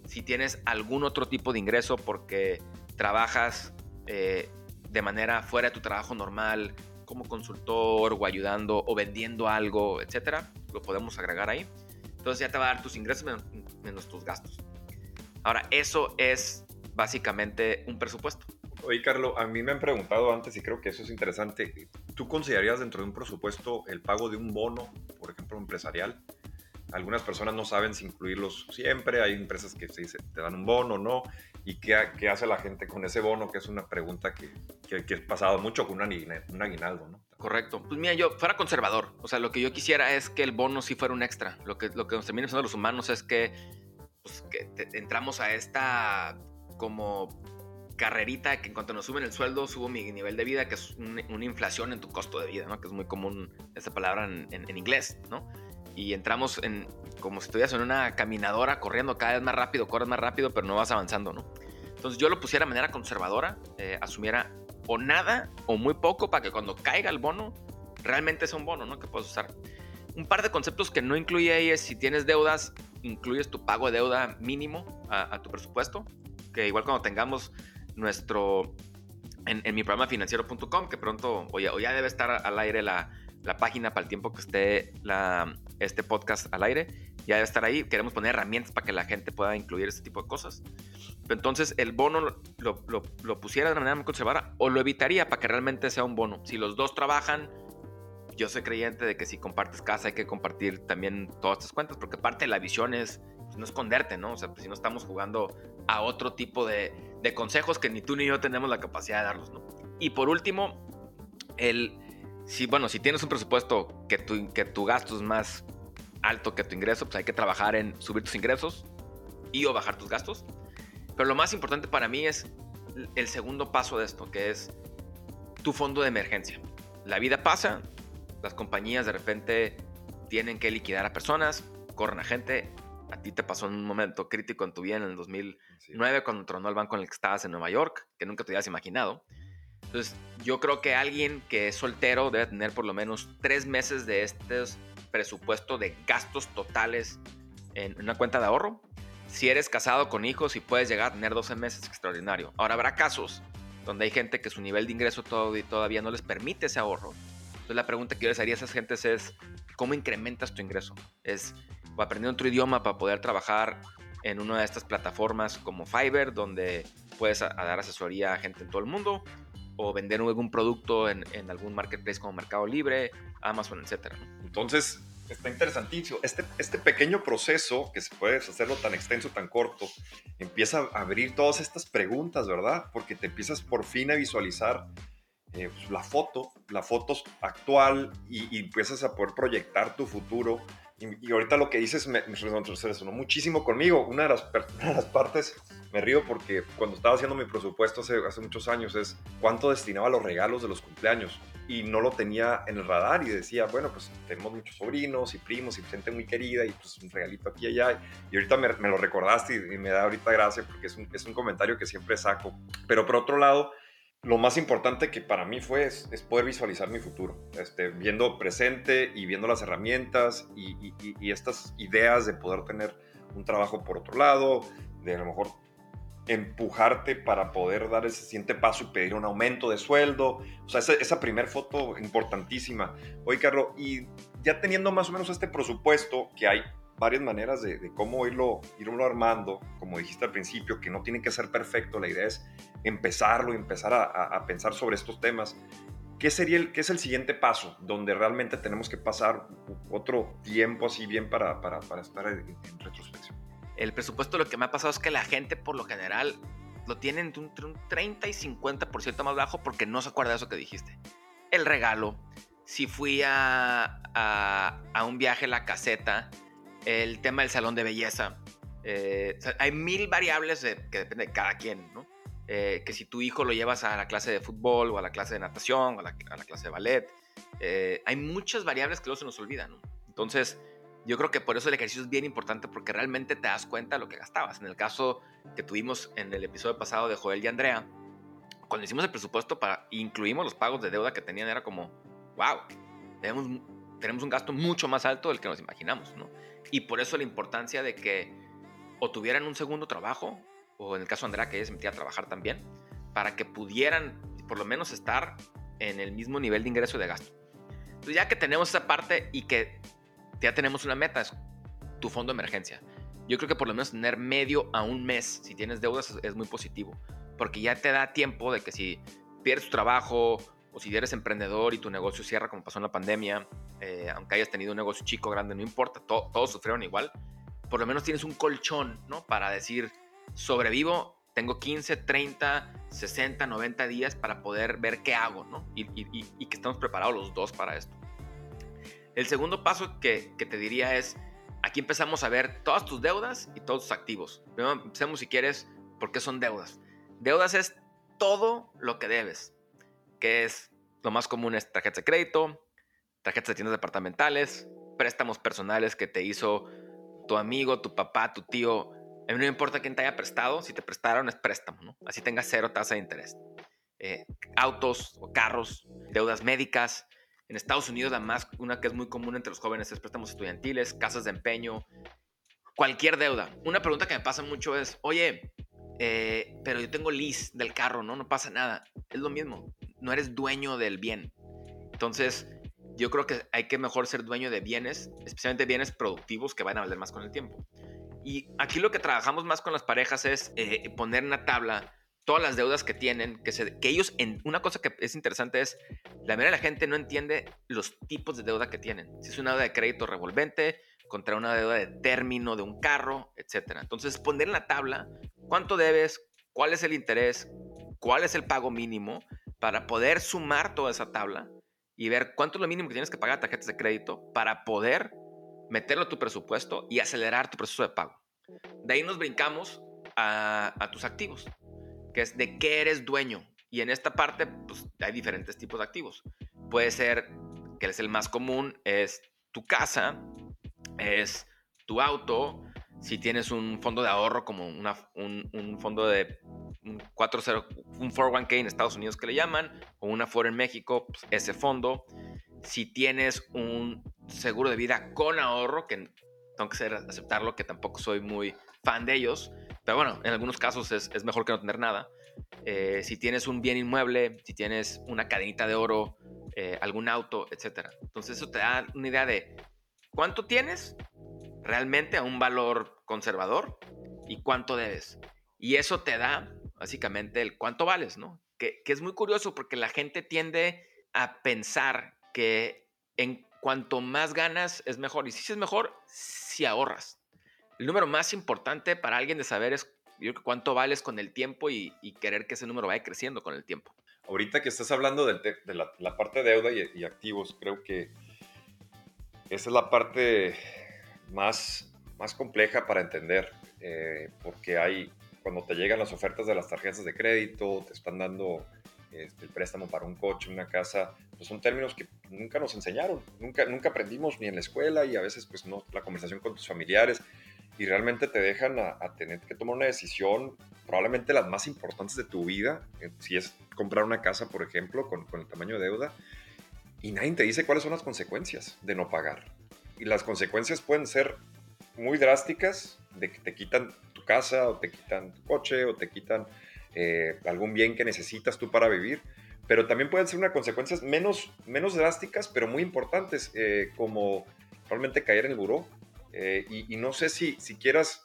Si tienes algún otro tipo de ingreso porque trabajas eh, de manera fuera de tu trabajo normal, como consultor o ayudando o vendiendo algo, etcétera, lo podemos agregar ahí. Entonces ya te va a dar tus ingresos menos, tus gastos. Ahora, eso es básicamente un presupuesto. Oye, Carlos, a mí me han preguntado antes y creo que eso es interesante. ¿Tú considerarías dentro de un presupuesto el pago de un bono, por ejemplo, empresarial? algunas personas no saben si incluirlos siempre, hay empresas que se dice, te dan un bono, ¿no? ¿Y qué, qué, hace la gente con ese bono? Que es una pregunta que, que, que he pasado mucho con un, aguinaldo, ¿no? Correcto. Pues mira, yo fuera conservador. O sea, lo que yo quisiera es que el bono sí fuera un extra. Lo que, lo que nos termina pasando los humanos es que, pues, que entramos a esta como carrerita que en cuanto nos suben el sueldo, subo mi nivel de vida, que es una inflación en tu costo de vida, ¿no? Que es muy común esa palabra en, en, inglés, ¿no? Y entramos en como si estuvieras en una caminadora corriendo cada vez más rápido, corres más rápido, pero no vas avanzando, ¿no? Entonces yo lo pusiera de manera conservadora, eh, asumiera o nada o muy poco para que cuando caiga el bono, realmente sea un bono, ¿no? Que puedas usar. Un par de conceptos que no incluye ahí es si tienes deudas, incluyes tu pago de deuda mínimo a, a tu presupuesto, que igual cuando tengamos nuestro, en, mi programa financiero.com, que pronto, o ya, debe estar al aire la, la, página para el tiempo que esté este podcast al aire, ya debe estar ahí. Queremos poner herramientas para que la gente pueda incluir este tipo de cosas. Entonces, el bono lo, lo, lo pusiera de una manera muy conservadora o lo evitaría para que realmente sea un bono. Si los dos trabajan, yo soy creyente de que si compartes casa hay que compartir también todas estas cuentas, porque parte de la visión es no esconderte, ¿no? O sea, pues, si no estamos jugando a otro tipo de, consejos que ni tú ni yo tenemos la capacidad de darlos, ¿no? Y por último, el, si, bueno, si tienes un presupuesto que tu, que tu gasto es más alto que tu ingreso, pues hay que trabajar en subir tus ingresos y o bajar tus gastos. Pero lo más importante para mí es el segundo paso de esto, que es tu fondo de emergencia. La vida pasa, las compañías de repente tienen que liquidar a personas, corren a gente, a ti te pasó en un momento crítico en tu vida en el 2009 cuando tronó el banco en el que estabas en Nueva York, que nunca te hubieras imaginado. Entonces, yo creo que alguien que es soltero debe tener por lo menos tres meses de este presupuesto de gastos todales en una cuenta de ahorro. Si eres casado con hijos y puedes llegar a tener 12 meses, extraordinario. Ahora habrá casos donde hay gente que su nivel de ingreso todavía no les permite ese ahorro. Entonces la pregunta que yo les haría a esas gentes es, ¿cómo incrementas tu ingreso? Es o aprendiendo otro idioma para poder trabajar en una de estas plataformas como Fiverr, donde puedes dar asesoría a gente en todo el mundo, o vender algún producto en, algún marketplace como Mercado Libre, Amazon, etc. Entonces, está interesantísimo. Este, este pequeño proceso, que se puede hacerlo tan extenso, tan corto, empieza a abrir todas estas preguntas, ¿verdad? Porque te empiezas por fin a visualizar eh, pues, la foto, la foto actual y, y, empiezas a poder proyectar tu futuro y, ahorita lo que dices me, me resonó muchísimo conmigo. Una de, las, las, partes, me río porque cuando estaba haciendo mi presupuesto hace, hace muchos años es cuánto destinaba a los regalos de los cumpleaños. Y no lo tenía en el radar y decía, bueno, pues tenemos muchos sobrinos y primos y gente muy querida y pues un regalito aquí y allá. Y ahorita me, me lo recordaste y, y, me da ahorita gracia porque es un, es un comentario que siempre saco. Pero por otro lado, lo más importante que para mí fue es, poder visualizar mi futuro, este, viendo presente y viendo las herramientas y, estas ideas de poder tener un trabajo por otro lado, de a lo mejor empujarte para poder dar ese siguiente paso y pedir un aumento de sueldo. O sea, esa, esa primer foto importantísima. Oye, Carlos, y ya teniendo más o menos este presupuesto que hay varias maneras de, cómo irlo, irlo armando, como dijiste al principio, que no tiene que ser perfecto, la idea es empezarlo y empezar a, pensar sobre estos temas. ¿Qué, sería el, ¿Qué es el siguiente paso donde realmente tenemos que pasar otro tiempo así bien para, para, para estar en, retrospección? El presupuesto lo que me ha pasado es que la gente por lo general lo tiene entre un 30 y 50% más bajo porque no se acuerda de eso que dijiste. El regalo, si fui a, a, a un viaje a la caseta, el tema del salón de belleza. Eh, hay mil variables que depende de cada quien, ¿no? Eh, que si tu hijo lo llevas a la clase de fútbol o a la clase de natación o a la, clase de ballet, eh, hay muchas variables que luego se nos olvidan, ¿no? Entonces, yo creo que por eso el ejercicio es bien importante porque realmente te das cuenta de lo que gastabas. En el caso que tuvimos en el episodio pasado de Joel y Andrea, cuando hicimos el presupuesto para incluimos los pagos de deuda que tenían, era como, wow, tenemos, tenemos un gasto mucho más alto del que nos imaginamos, ¿no? Y por eso la importancia de que o tuvieran un segundo trabajo, o en el caso de Andrea, que ella se metía a trabajar también, para que pudieran por lo menos estar en el mismo nivel de ingreso y de gasto. Entonces ya que tenemos esa parte y que ya tenemos una meta, es tu fondo de emergencia. Yo creo que por lo menos tener medio a un mes, si tienes deudas, es, muy positivo, porque ya te da tiempo de que si pierdes tu trabajo o si eres emprendedor y tu negocio cierra como pasó en la pandemia, eh, aunque hayas tenido un negocio chico, grande, no importa, todos sufrieron igual, por lo menos tienes un colchón, ¿no? Para decir, sobrevivo, tengo 15, 30, 60, 90 días para poder ver qué hago, ¿no? Y, que estamos preparados los dos para esto. El segundo paso que, que, te diría es, aquí empezamos a ver todas tus deudas y todos tus activos. Primero empecemos si quieres, ¿por qué son deudas? Deudas es todo lo que debes, que es lo más común es tarjetas de crédito, tarjetas de tiendas departamentales, préstamos personales que te hizo tu amigo, tu papá, tu tío. A mí no importa quién te haya prestado, si te prestaron es préstamo, ¿no? Así tengas cero tasa de interés. Eh, autos o carros, deudas médicas. En Estados Unidos, además, una que es muy común entre los jóvenes es préstamos estudiantiles, casas de empeño, cualquier deuda. Una pregunta que me pasa mucho es, oye, eh, pero yo tengo lease del carro, ¿no? No pasa nada. Es lo mismo, no eres dueño del bien. Entonces, yo creo que hay que mejor ser dueño de bienes, especialmente bienes productivos que van a valer más con el tiempo. Y aquí lo que trabajamos más con las parejas es eh, poner en una tabla todas las deudas que tienen, que, se, que ellos, en, una cosa que es interesante es, la mayoría de la gente no entiende los tipos de deuda que tienen. Si es una deuda de crédito revolvente, contra una deuda de término de un carro, etc. Entonces, poner en la tabla cuánto debes, cuál es el interés, cuál es el pago mínimo, para poder sumar toda esa tabla y ver cuánto es lo mínimo que tienes que pagar tarjetas de crédito para poder meterlo a tu presupuesto y acelerar tu proceso de pago. De ahí nos brincamos a, tus activos, que es de qué eres dueño. Y en esta parte pues, hay diferentes tipos de activos. Puede ser, que es el más común, es tu casa, es tu auto, si tienes un fondo de ahorro como una, un, fondo de un 40, un 401k en Estados Unidos que le llaman, o una 4 en México, pues, ese fondo. Si tienes un seguro de vida con ahorro, que tengo que ser, aceptarlo, que tampoco soy muy fan de ellos, pero bueno, en algunos casos es, es mejor que no tener nada. Eh, si tienes un bien inmueble, si tienes una cadenita de oro, eh, algún auto, etc. Entonces eso te da una idea de cuánto tienes realmente a un valor conservador y cuánto debes. Y eso te da básicamente el cuánto vales, ¿no? Que, es muy curioso porque la gente tiende a pensar que en cuanto más ganas es mejor. Y si es mejor, si ahorras. El número más importante para alguien de saber es yo cuánto vales con el tiempo y, querer que ese número vaya creciendo con el tiempo. Ahorita que estás hablando de, la, parte de deuda y, activos, creo que esa es la parte más, más compleja para entender, eh, porque hay, cuando te llegan las ofertas de las tarjetas de crédito, te están dando este, el préstamo para un coche, una casa, pues son términos que nunca nos enseñaron, nunca, nunca aprendimos ni en la escuela y a veces pues no, la conversación con tus familiares y realmente te dejan a, tener que tomar una decisión, probablemente las más importantes de tu vida, eh, si es comprar una casa, por ejemplo, con, con el tamaño de deuda, y nadie te dice cuáles son las consecuencias de no pagar y las consecuencias pueden ser muy drásticas, de que te quitan tu casa o te quitan tu coche o te quitan eh, algún bien que necesitas tú para vivir, pero también pueden ser unas consecuencias menos, menos drásticas, pero muy importantes, eh, como probablemente caer en el buró. Eh, y, no sé si, si quieras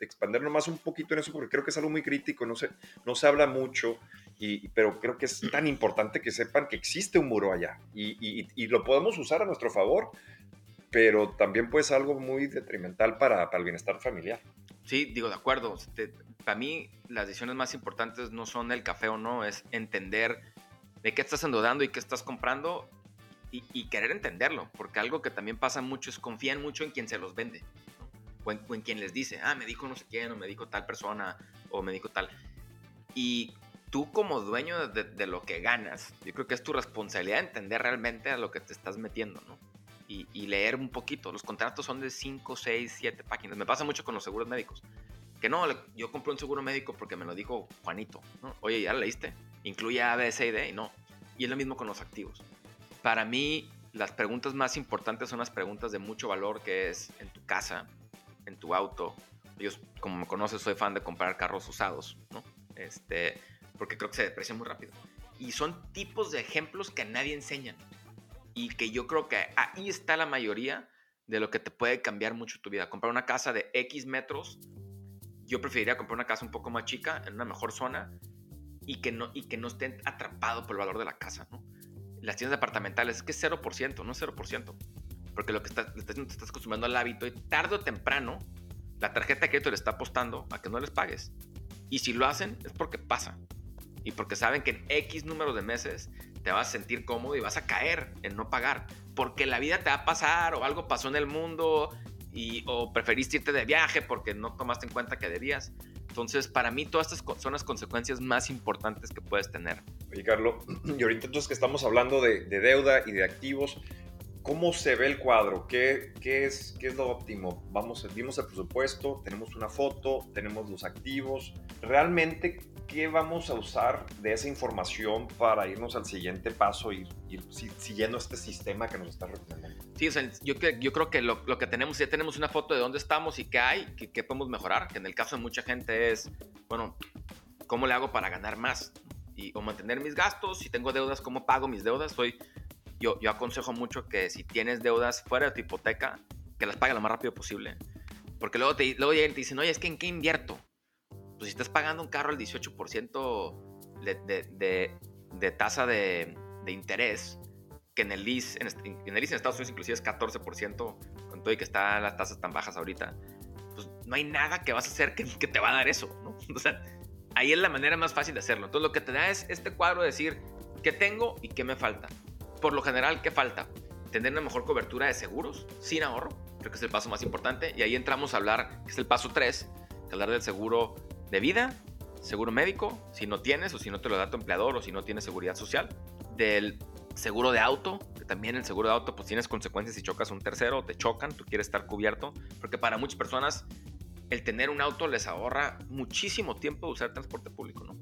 expandir nomás un poquito en eso, porque creo que es algo muy crítico, no se, no se habla mucho, y, pero creo que es tan importante que sepan que existe un muro allá y, y lo podemos usar a nuestro favor pero también puede ser algo muy detrimental para, para el bienestar familiar. Sí, digo, de acuerdo. para mí, las decisiones más importantes no son el café o no, es entender de qué estás endeudando y qué estás comprando y, querer entenderlo, porque algo que también pasa mucho es confían mucho en quien se los vende o, en, quien les dice, ah, me dijo no sé quién, o me dijo tal persona, o me dijo tal. Y tú como dueño de, de, lo que ganas, yo creo que es tu responsabilidad entender realmente a lo que te estás metiendo, ¿no? Y, leer un poquito. Los contratos son de 5, 6, 7 páginas. Me pasa mucho con los seguros médicos. Que no, yo compré un seguro médico porque me lo dijo Juanito. Oye, ¿ya lo leíste? Incluye A, B, C y D. Y no. Y es lo mismo con los activos. Para mí, las preguntas más importantes son las preguntas de mucho valor que es en tu casa, en tu auto. Yo, como me conoces, soy fan de comprar carros usados, ¿no? Este, porque creo que se deprecia muy rápido. Y son tipos de ejemplos que nadie enseña y que yo creo que ahí está la mayoría de lo que te puede cambiar mucho tu vida. Comprar una casa de X metros, yo preferiría comprar una casa un poco más chica, en una mejor zona, y que no, y que no esté atrapado por el valor de la casa, ¿no? las tiendas departamentales es que es 0%, no es 0%. Porque lo que estás, te estás acostumbrando al hábito y tarde o temprano la tarjeta de crédito le está apostando a que no les pagues. Y si lo hacen es porque pasa. Y porque saben que en X número de meses te vas a sentir cómodo y vas a caer en no pagar. Porque la vida te va a pasar o algo pasó en el mundo y, o preferiste irte de viaje porque no tomaste en cuenta que debías. Entonces, para mí, todas estas son las consecuencias más importantes que puedes tener. Oye, Carlos, y ahorita entonces que estamos hablando de, de deuda y de activos, ¿Cómo se ve el cuadro? ¿Qué, qué, es, ¿Qué es lo óptimo? Vamos, vimos el presupuesto, tenemos una foto, tenemos los activos. ¿Realmente qué vamos a usar de esa información para irnos al siguiente paso y ir, siguiendo este sistema que nos está recomendando? Sí, o sea, yo, yo creo que lo, lo, que tenemos, ya tenemos una foto de dónde estamos y qué hay, qué, qué podemos mejorar, que en el caso de mucha gente es, bueno, ¿cómo le hago para ganar más? Y, o mantener mis gastos, si tengo deudas, ¿cómo pago mis deudas? Soy yo, yo aconsejo mucho que si tienes deudas fuera de tu hipoteca, que las pagues lo más rápido posible. Porque luego, te, luego te dicen, oye, es que ¿en qué invierto? Pues si estás pagando un carro al 18% de, de, de, tasa de, interés, que en el lease en, en, el lease en Estados Unidos inclusive es 14%, con todo y que están las tasas tan bajas ahorita, pues no hay nada que vas a hacer que, que te va a dar eso, ¿no? O sea, ahí es la manera más fácil de hacerlo. Entonces lo que te da es este cuadro de decir qué tengo y qué me falta por lo general, ¿qué falta? Tener una mejor cobertura de seguros sin ahorro, creo que es el paso más importante. Y ahí entramos a hablar, que es el paso 3, hablar del seguro de vida, seguro médico, si no tienes o si no te lo da tu empleador o si no tienes seguridad social, del seguro de auto, que también el seguro de auto pues tienes consecuencias si chocas un tercero, te chocan, tú quieres estar cubierto, porque para muchas personas el tener un auto les ahorra muchísimo tiempo de usar transporte público, ¿no?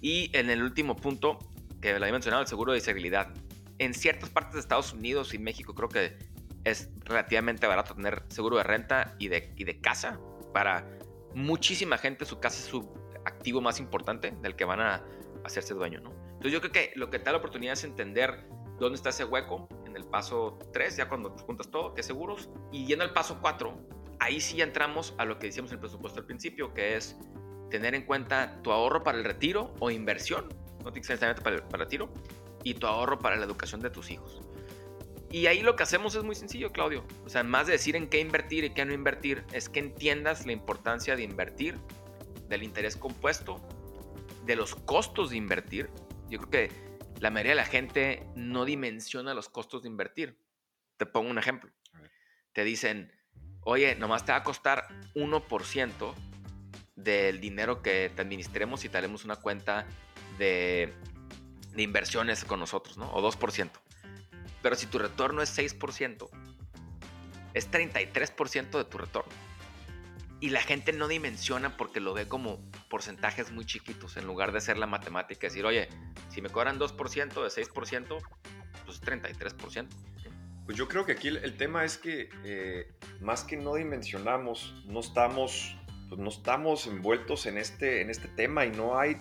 Y en el último punto que le había mencionado, el seguro de disabilidad en ciertas partes de Estados Unidos y México creo que es relativamente barato tener seguro de renta y de, y de casa. Para muchísima gente su casa es su activo más importante del que van a hacerse dueño, ¿no? Entonces yo creo que lo que te da la oportunidad es entender dónde está ese hueco en el paso 3, ya cuando juntas todo, qué seguros. Y yendo al paso 4, ahí sí entramos a lo que decíamos en el presupuesto al principio, que es tener en cuenta tu ahorro para el retiro o inversión, no te necesariamente para el retiro, y tu ahorro para la educación de tus hijos. Y ahí lo que hacemos es muy sencillo, Claudio. O sea, más de decir en qué invertir y qué no invertir, es que entiendas la importancia de invertir, del interés compuesto, de los costos de invertir. Yo creo que la mayoría de la gente no dimensiona los costos de invertir. Te pongo un ejemplo. Te dicen, oye, nomás te va a costar 1% del dinero que te administremos si te haremos una cuenta de de inversiones con nosotros, ¿no? O 2%. Pero si tu retorno es 6%, es 33% de tu retorno. Y la gente no dimensiona porque lo ve como porcentajes muy chiquitos, en lugar de hacer la matemática y decir, oye, si me cobran 2% de 6%, pues es 33%. Pues yo creo que aquí el, tema es que eh, más que no dimensionamos, no estamos, pues no estamos envueltos en este, en este tema y no hay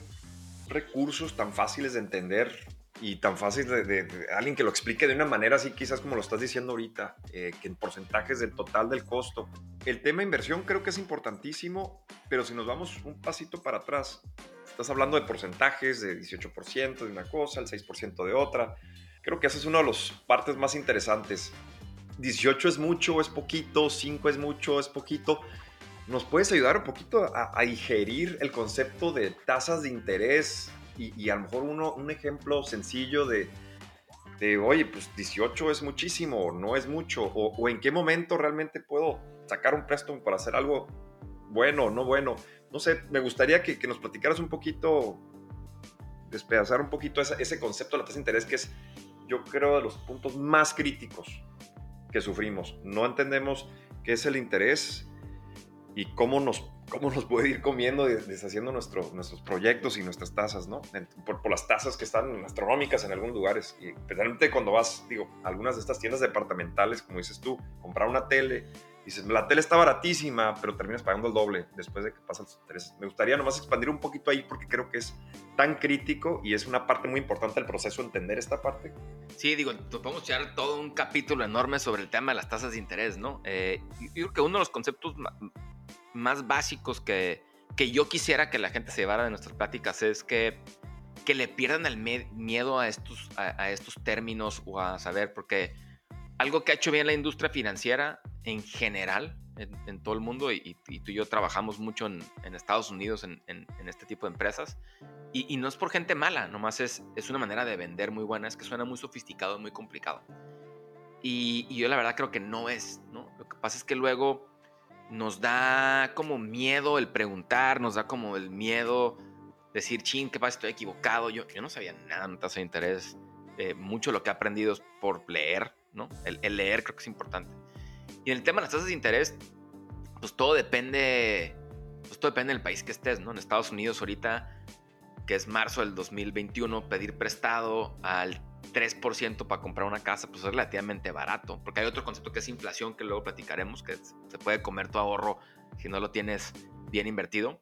recursos tan fáciles de entender y tan fácil de, alguien que lo explique de una manera así, quizás como lo estás diciendo ahorita, eh, que en porcentajes del total del costo. El tema inversión creo que es importantísimo, pero si nos vamos un pasito para atrás, estás hablando de porcentajes de 18% de una cosa, el 6% de otra. Creo que esa es una de las partes más interesantes. 18 es mucho, es poquito, 5 es mucho, es poquito. ¿Nos puedes ayudar un poquito a, digerir el concepto de tasas de interés y, a lo mejor uno, un ejemplo sencillo de, de, oye, pues 18 es muchísimo, no es mucho, o, en qué momento realmente puedo sacar un préstamo para hacer algo bueno o no bueno? No sé, me gustaría que, nos platicaras un poquito, despedazar un poquito ese, ese concepto de la tasa de interés que es, yo creo, de los puntos más críticos que sufrimos. No entendemos qué es el interés y cómo nos, cómo nos puede ir comiendo, deshaciendo nuestro, nuestros proyectos y nuestras tasas, ¿no? Por, por, las tasas que están astronómicas en algunos lugares. Y especialmente cuando vas, digo, a algunas de estas tiendas departamentales, como dices tú, comprar una tele, dices, la tele está baratísima, pero terminas pagando el doble después de que pasan los intereses. Me gustaría nomás expandir un poquito ahí porque creo que es tan crítico y es una parte muy importante del proceso entender esta parte. Sí, digo, podemos echar todo un capítulo enorme sobre el tema de las tasas de interés, ¿no? Eh, yo creo que uno de los conceptos más básicos que, que yo quisiera que la gente se llevara de nuestras pláticas es que que le pierdan el miedo a estos, a, estos términos o a saber, porque algo que ha hecho bien la industria financiera en general, en, todo el mundo, y, tú y yo trabajamos mucho en, Estados Unidos en, este tipo de empresas, y, no es por gente mala, nomás es, es una manera de vender muy buena, es que suena muy sofisticado, muy complicado. Y, yo la verdad creo que no es, ¿no? Lo que pasa es que luego nos da como miedo el preguntar, nos da como el miedo decir, ching, ¿qué pasa? Estoy equivocado. Yo, yo no sabía nada de tasa de interés. Eh, mucho lo que he aprendido es por leer, ¿no? El, leer creo que es importante. Y en el tema de las tasas de interés, pues todo depende, pues todo depende del país que estés, ¿no? En Estados Unidos ahorita, que es marzo del 2021, pedir prestado al 3% para comprar una casa, pues es relativamente barato, porque hay otro concepto que es inflación, que luego platicaremos, que se puede comer tu ahorro si no lo tienes bien invertido.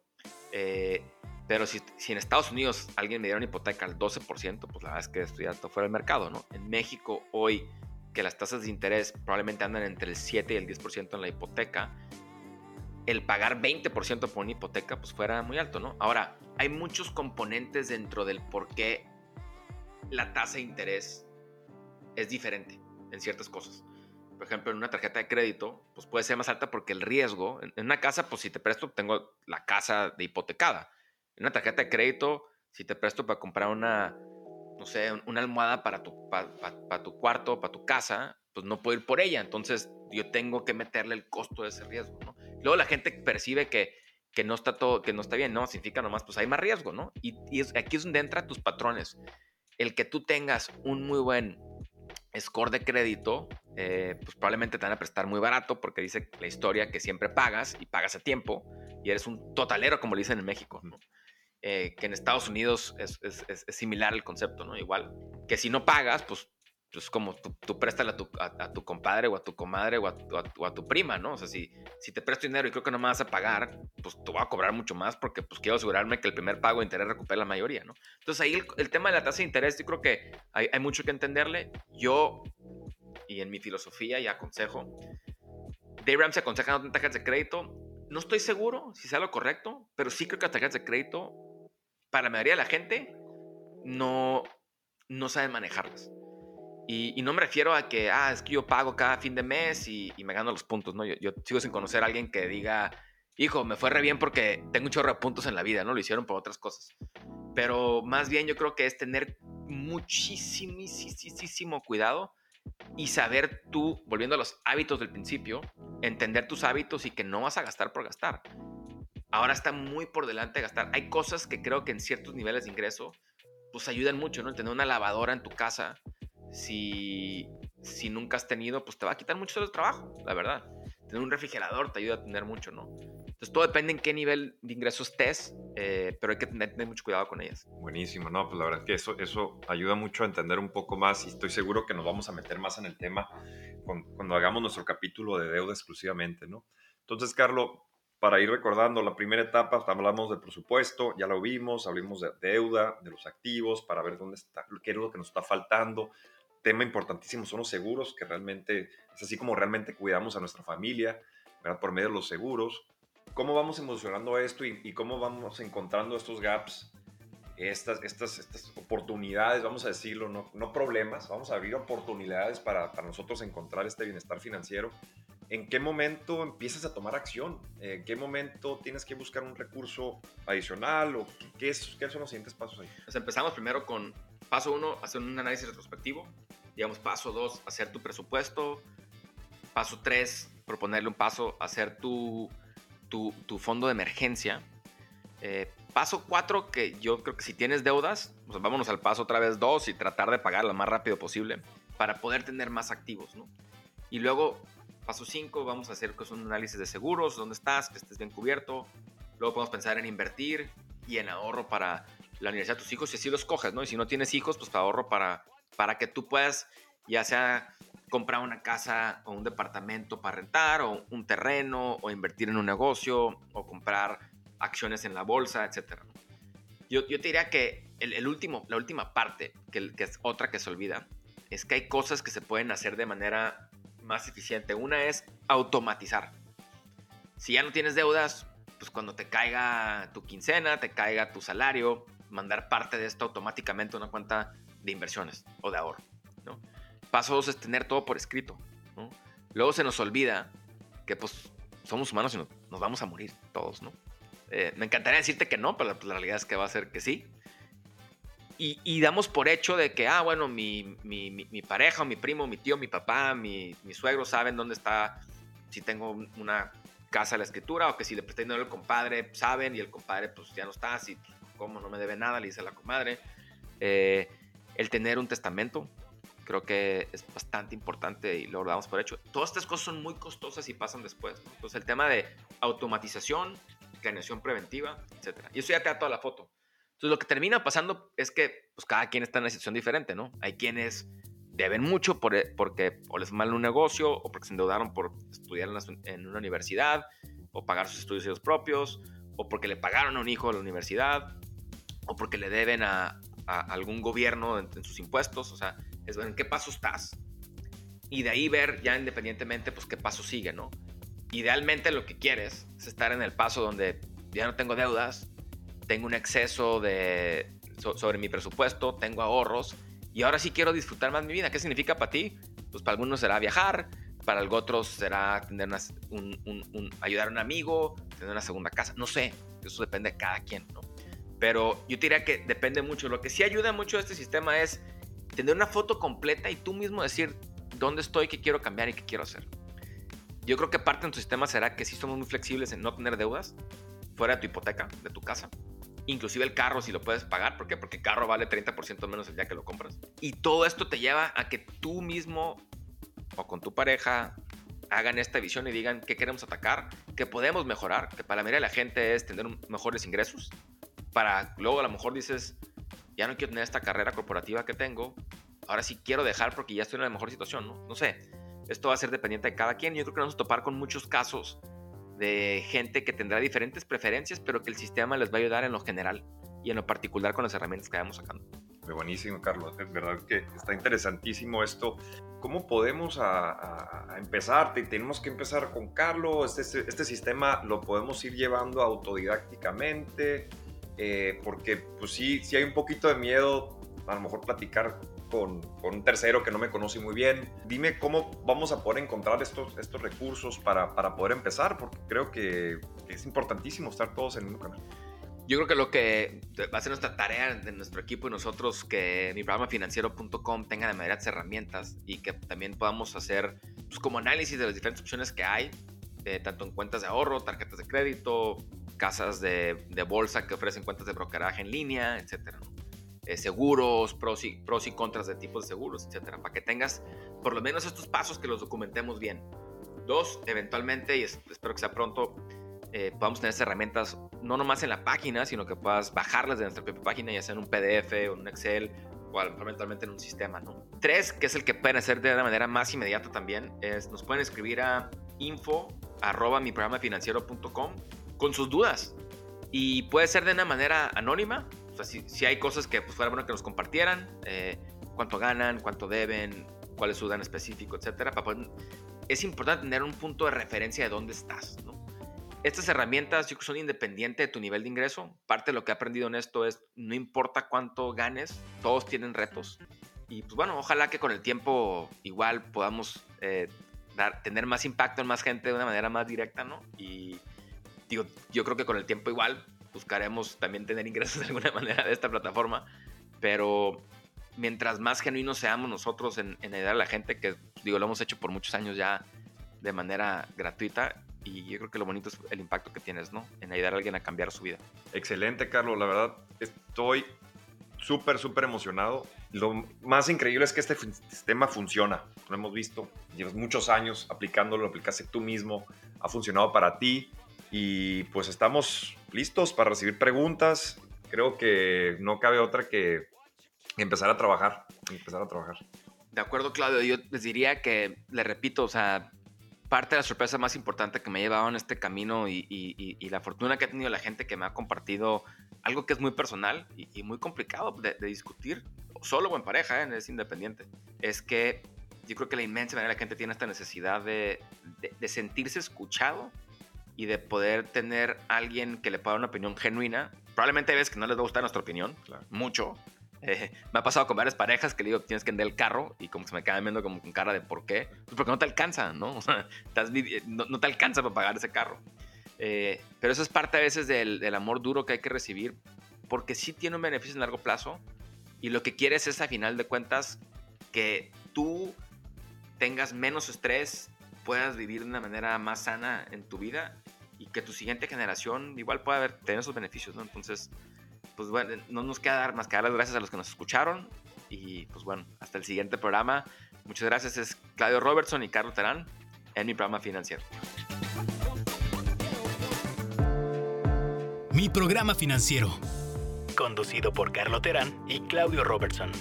Eh, pero si, si, en Estados Unidos alguien me diera una hipoteca al 12%, pues la verdad es que esto ya está fuera del mercado, ¿no? En México hoy, que las tasas de interés probablemente andan entre el 7 y el 10% en la hipoteca, el pagar 20% por una hipoteca, pues fuera muy alto, ¿no? Ahora, hay muchos componentes dentro del por qué la tasa de interés es diferente en ciertas cosas. Por ejemplo, en una tarjeta de crédito, pues puede ser más alta porque el riesgo, en una casa, pues si te presto, tengo la casa de hipotecada. En una tarjeta de crédito, si te presto para comprar una, no sé, una almohada para tu, para, tu cuarto, para tu casa, pues no puedo ir por ella. Entonces yo tengo que meterle el costo de ese riesgo. Luego la gente percibe que, que no está todo, que no está bien, no, significa nomás, pues hay más riesgo, ¿no? Y, aquí es donde entran tus patrones el que tú tengas un muy buen score de crédito, eh, pues probablemente te van a prestar muy barato porque dice la historia que siempre pagas y pagas a tiempo y eres un totalero, como le dicen en México, eh, que en Estados Unidos es, es, similar el concepto, ¿no? Igual, que si no pagas, pues pues como tú, tú préstale a tu, a, tu, compadre o a tu comadre o a, a, tu prima, ¿no? O sea, si, si te presto dinero y creo que no me vas a pagar, pues te voy a cobrar mucho más porque pues quiero asegurarme que el primer pago de interés recupere la mayoría, ¿no? Entonces ahí el, tema de la tasa de interés, yo creo que hay, hay, mucho que entenderle. Yo, y en mi filosofía y aconsejo, Dave Ramsey aconseja no tarjetas de crédito. No estoy seguro si sea lo correcto, pero sí creo que las tarjetas de crédito, para la mayoría de la gente, no, no saben manejarlas. Y, no me refiero a que, ah, es que yo pago cada fin de mes y, me gano los puntos, ¿no? Yo, sigo sin conocer a alguien que diga, hijo, me fue re bien porque tengo un chorro de puntos en la vida, ¿no? Lo hicieron por otras cosas. Pero más bien yo creo que es tener muchísimo cuidado y saber tú, volviendo a los hábitos del principio, entender tus hábitos y que no vas a gastar por gastar. Ahora está muy por delante de gastar. Hay cosas que creo que en ciertos niveles de ingreso, pues ayudan mucho, ¿no? Tener una lavadora en tu casa si, si nunca has tenido, pues te va a quitar mucho de trabajo, la verdad. Tener un refrigerador te ayuda a tener mucho, ¿no? Entonces todo depende en qué nivel de ingresos estés, eh, pero hay que tener, mucho cuidado con ellas. Buenísimo, no, pues la verdad es que eso, eso ayuda mucho a entender un poco más y estoy seguro que nos vamos a meter más en el tema cuando, hagamos nuestro capítulo de deuda exclusivamente, ¿no? Entonces, Carlos, para ir recordando la primera etapa, hablamos del presupuesto, ya lo vimos, hablamos de deuda, de los activos, para ver dónde está, qué es lo que nos está faltando, tema importantísimo son los seguros, que realmente es así como realmente cuidamos a nuestra familia, ¿verdad? Por medio de los seguros. ¿Cómo vamos emocionando esto y, cómo vamos encontrando estos gaps, estas, estas, estas oportunidades, vamos a decirlo, no, no problemas, vamos a abrir oportunidades para, para, nosotros encontrar este bienestar financiero? ¿En qué momento empiezas a tomar acción? ¿En qué momento tienes que buscar un recurso adicional? ¿O qué, es, qué son los siguientes pasos ahí? Pues empezamos primero con paso uno, hacer un análisis retrospectivo digamos, paso dos, hacer tu presupuesto. Paso tres, proponerle un paso, hacer tu, tu, tu fondo de emergencia. Eh, paso cuatro, que yo creo que si tienes deudas, pues vámonos al paso otra vez dos y tratar de pagar lo más rápido posible para poder tener más activos, ¿no? Y luego, paso cinco, vamos a hacer pues, un análisis de seguros, dónde estás, que estés bien cubierto. Luego podemos pensar en invertir y en ahorro para la universidad de tus hijos, si así los coges, ¿no? Y si no tienes hijos, pues ahorro para para que tú puedas ya sea comprar una casa o un departamento para rentar o un terreno o invertir en un negocio o comprar acciones en la bolsa, etc. Yo, te diría que el, último, la última parte, que, que, es otra que se olvida, es que hay cosas que se pueden hacer de manera más eficiente. Una es automatizar. Si ya no tienes deudas, pues cuando te caiga tu quincena, te caiga tu salario, mandar parte de esto automáticamente a una cuenta de inversiones o de ahorro. ¿no? Paso dos es tener todo por escrito. Luego se nos olvida que pues somos humanos y nos, vamos a morir todos. ¿no? Eh, me encantaría decirte que no, pero la, realidad es que va a ser que sí. Y, damos por hecho de que, ah, bueno, mi, mi, mi, pareja, mi primo, mi tío, mi papá, mi, suegro saben dónde está, si tengo una casa la escritura, o que si le presté dinero al compadre, saben, y el compadre pues ya no está, así pues, como no me debe nada, le dice a la comadre. Eh, el tener un testamento, creo que es bastante importante y lo damos por hecho. Todas estas cosas son muy costosas y pasan después. Entonces el tema de automatización, planeación preventiva, etc. Y eso ya te da toda la foto. Entonces lo que termina pasando es que pues, cada quien está en una situación diferente, ¿no? Hay quienes deben mucho por, porque o les mal un negocio o porque se endeudaron por estudiar en, una universidad o pagar sus estudios propios o porque le pagaron a un hijo a la universidad o porque le deben a, algún gobierno en, sus impuestos. O sea, es en qué paso estás. Y de ahí ver ya independientemente, pues qué paso sigue, ¿no? Idealmente lo que quieres es estar en el paso donde ya no tengo deudas, tengo un exceso de, sobre mi presupuesto, tengo ahorros y ahora sí quiero disfrutar más mi vida. ¿Qué significa para ti? Pues para algunos será viajar, para otros será tener un, ayudar a un amigo, tener una segunda casa, no sé, eso depende de cada quien, ¿no? Pero yo diría que depende mucho. Lo que sí ayuda mucho a este sistema es tener una foto completa y tú mismo decir dónde estoy, qué quiero cambiar y qué quiero hacer. Yo creo que parte de tu sistema será que sí somos muy flexibles en no tener deudas fuera de tu hipoteca, de tu casa. Inclusive el carro si lo puedes pagar. ¿Por qué? Porque el carro vale 30% menos el día que lo compras. Y todo esto te lleva a que tú mismo o con tu pareja hagan esta visión y digan qué queremos atacar, qué podemos mejorar, que para la mayoría de la gente es tener mejores ingresos, para luego a lo mejor dices, ya no quiero tener esta carrera corporativa que tengo, ahora sí quiero dejar porque ya estoy en una mejor situación, ¿no? No sé, esto va a ser dependiente de cada quien. Yo creo que vamos a topar con muchos casos de gente que tendrá diferentes preferencias, pero que el sistema les va a ayudar en lo general y en lo particular con las herramientas que vamos sacando. Muy buenísimo, Carlos. Es verdad que está interesantísimo esto. ¿Cómo podemos a, empezar? Tenemos que empezar con Carlos. Este, este sistema lo podemos ir llevando autodidácticamente. Eh, porque pues sí, sí hay un poquito de miedo a lo mejor platicar con, con, un tercero que no me conoce muy bien. Dime cómo vamos a poder encontrar estos, estos recursos para, para poder empezar, porque creo que es importantísimo estar todos en mismo canal. Yo creo que lo que va a ser nuestra tarea de nuestro equipo y nosotros, que mi programa financiero.com tenga de manera herramientas y que también podamos hacer pues, como análisis de las diferentes opciones que hay, eh, tanto en cuentas de ahorro, tarjetas de crédito, casas de, bolsa que ofrecen cuentas de brokeraje en línea, etcétera. Eh, seguros, pros y, pros y contras de tipos de seguros, etcétera, para que tengas por lo menos estos pasos que los documentemos bien. Dos, eventualmente, y espero que sea pronto, eh, podamos tener herramientas no nomás en la página, sino que puedas bajarlas de nuestra propia página, ya sea en un PDF o en un Excel o eventualmente en un sistema, ¿no? Tres, que es el que pueden hacer de una manera más inmediata también, es nos pueden escribir a info arroba mi programa financiero.com con sus dudas. Y puede ser de una manera anónima. Si, hay cosas que pues, fuera bueno que nos compartieran, eh, cuánto ganan, cuánto deben, cuál es su dan específico, etc. es importante tener un punto de referencia de dónde estás. Estas herramientas son independientes de tu nivel de ingreso. Parte de lo que he aprendido en esto es, no importa cuánto ganes, todos tienen retos. Y pues bueno, ojalá que con el tiempo igual podamos eh, tener más impacto en más gente de una manera más directa, ¿no? Y digo, yo creo que con el tiempo igual buscaremos también tener ingresos de alguna manera de esta plataforma, pero mientras más genuinos seamos nosotros en, ayudar a la gente, que digo, lo hemos hecho por muchos años ya de manera gratuita, y yo creo que lo bonito es el impacto que tienes, ¿no? En ayudar a alguien a cambiar su vida. Excelente, Carlos. La verdad, estoy súper, súper emocionado. Lo más increíble es que este sistema funciona. Lo hemos visto. Llevas muchos años aplicándolo, lo aplicaste tú mismo. Ha funcionado para ti. Y pues estamos listos para recibir preguntas. Creo que no cabe otra que empezar a trabajar. Empezar a trabajar. De acuerdo, Claudio. Yo les diría que, le repito, o sea, parte de la sorpresa más importante que me ha llevado en este camino y, la fortuna que ha tenido la gente que me ha compartido algo que es muy personal y, muy complicado de, discutir, solo o en pareja, ¿eh? es independiente, es que yo creo que la inmensa de la gente tiene esta necesidad de sentirse escuchado y de poder tener alguien que le pueda dar una opinión genuina probablemente hay veces que no les va a gustar nuestra opinión, mucho. Eh, me ha pasado con varias parejas que le digo, tienes que vender el carro y como que se me quedan viendo como con cara de por qué. Pues porque no te alcanza, ¿no? O sea, no, te alcanza para pagar ese carro. Eh, pero eso es parte a veces del, del, amor duro que hay que recibir porque sí tiene un beneficio en largo plazo y lo que quieres es a final de cuentas que tú tengas menos estrés, puedas vivir de una manera más sana en tu vida y que tu siguiente generación igual pueda tener esos beneficios, ¿no? Entonces, pues bueno, no nos queda dar más que dar las gracias a los que nos escucharon y pues bueno, hasta el siguiente programa. Muchas gracias, es Claudio Robertson y Carlos Terán en mi programa financiero. Mi programa financiero, conducido por Carlos Terán y Claudio Robertson.